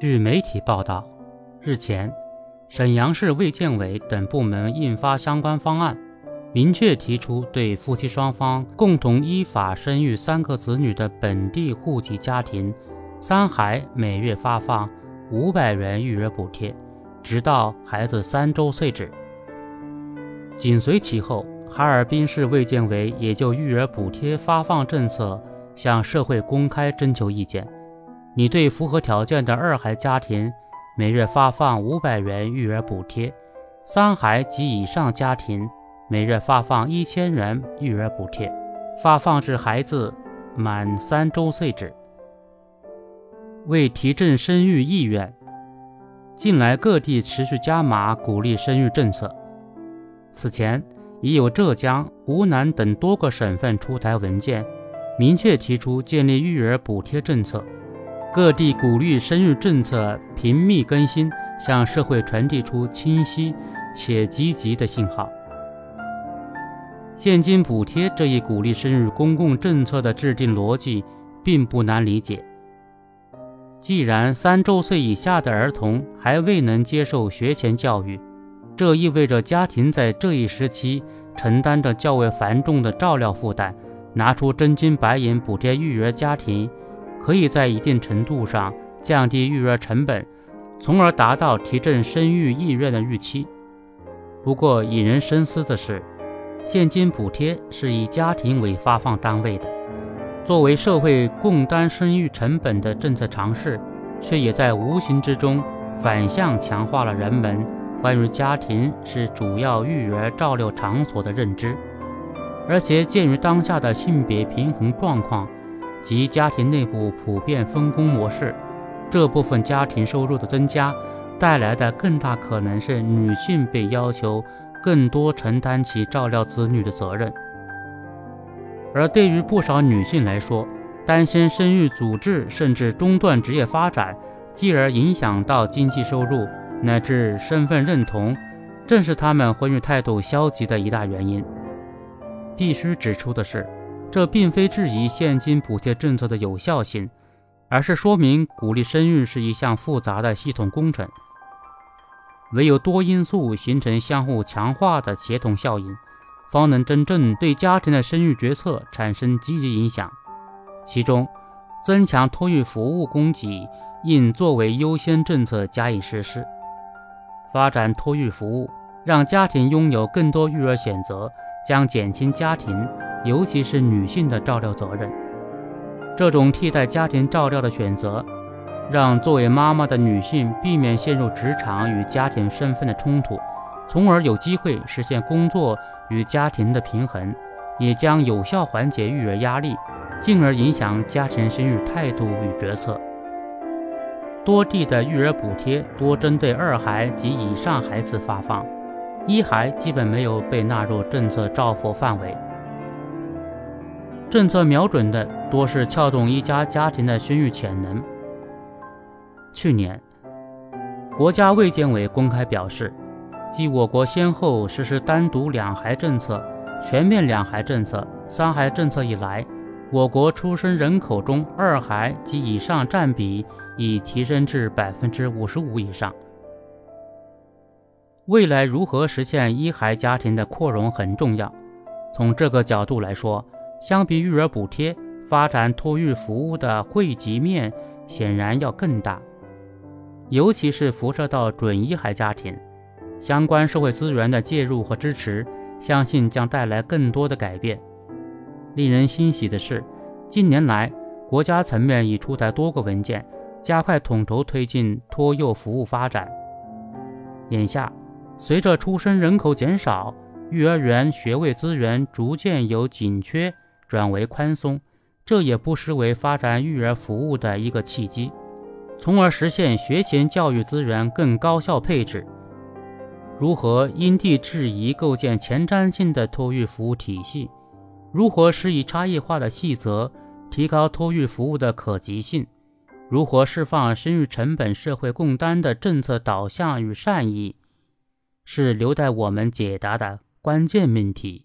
据媒体报道，日前，沈阳市卫健委等部门印发相关方案，明确提出对夫妻双方共同依法生育三个子女的本地户籍家庭，三孩每月发放五百元育儿补贴，直到孩子三周岁止。紧随其后，哈尔滨市卫健委也就育儿补贴发放政策向社会公开征求意见。你对符合条件的二孩家庭每月发放五百元育儿补贴，三孩及以上家庭每月发放一千元育儿补贴，发放至孩子满三周岁止。为提振生育意愿，近来各地持续加码鼓励生育政策。此前已有浙江、湖南等多个省份出台文件，明确提出建立育儿补贴政策。各地鼓励生育政策频密更新，向社会传递出清晰且积极的信号。现金补贴这一鼓励生育公共政策的制定逻辑并不难理解。既然三周岁以下的儿童还未能接受学前教育，这意味着家庭在这一时期承担着较为繁重的照料负担，拿出真金白银补贴育儿家庭。可以在一定程度上降低育儿成本，从而达到提振生育意愿的预期。不过，引人深思的是，现金补贴是以家庭为发放单位的，作为社会共担生育成本的政策尝试，却也在无形之中反向强化了人们关于家庭是主要育儿照料场所的认知。而且，鉴于当下的性别平衡状况，及家庭内部普遍分工模式，这部分家庭收入的增加带来的更大可能是女性被要求更多承担起照料子女的责任。而对于不少女性来说，担心生育阻滞甚至中断职业发展，继而影响到经济收入乃至身份认同，正是她们婚育态度消极的一大原因。必须指出的是。这并非质疑现金补贴政策的有效性，而是说明鼓励生育是一项复杂的系统工程。唯有多因素形成相互强化的协同效应，方能真正对家庭的生育决策产生积极影响。其中，增强托育服务供给应作为优先政策加以实施。发展托育服务，让家庭拥有更多育儿选择，将减轻家庭。尤其是女性的照料责任，这种替代家庭照料的选择，让作为妈妈的女性避免陷入职场与家庭身份的冲突，从而有机会实现工作与家庭的平衡，也将有效缓解育儿压力，进而影响家庭生育态度与决策。多地的育儿补贴多针对二孩及以上孩子发放，一孩基本没有被纳入政策照护范围。政策瞄准的多是撬动一家家庭的生育潜能。去年，国家卫健委公开表示，继我国先后实施单独两孩政策、全面两孩政策、三孩政策以来，我国出生人口中二孩及以上占比已提升至百分之五十五以上。未来如何实现一孩家庭的扩容很重要。从这个角度来说，相比育儿补贴，发展托育服务的惠及面显然要更大，尤其是辐射到准一孩家庭，相关社会资源的介入和支持，相信将带来更多的改变。令人欣喜的是，近年来国家层面已出台多个文件，加快统筹推进托幼服务发展。眼下，随着出生人口减少，幼儿园学位资源逐渐由紧缺。转为宽松，这也不失为发展育儿服务的一个契机，从而实现学前教育资源更高效配置。如何因地制宜构建前瞻性的托育服务体系？如何施以差异化的细则，提高托育服务的可及性？如何释放生育成本社会共担的政策导向与善意？是留待我们解答的关键命题。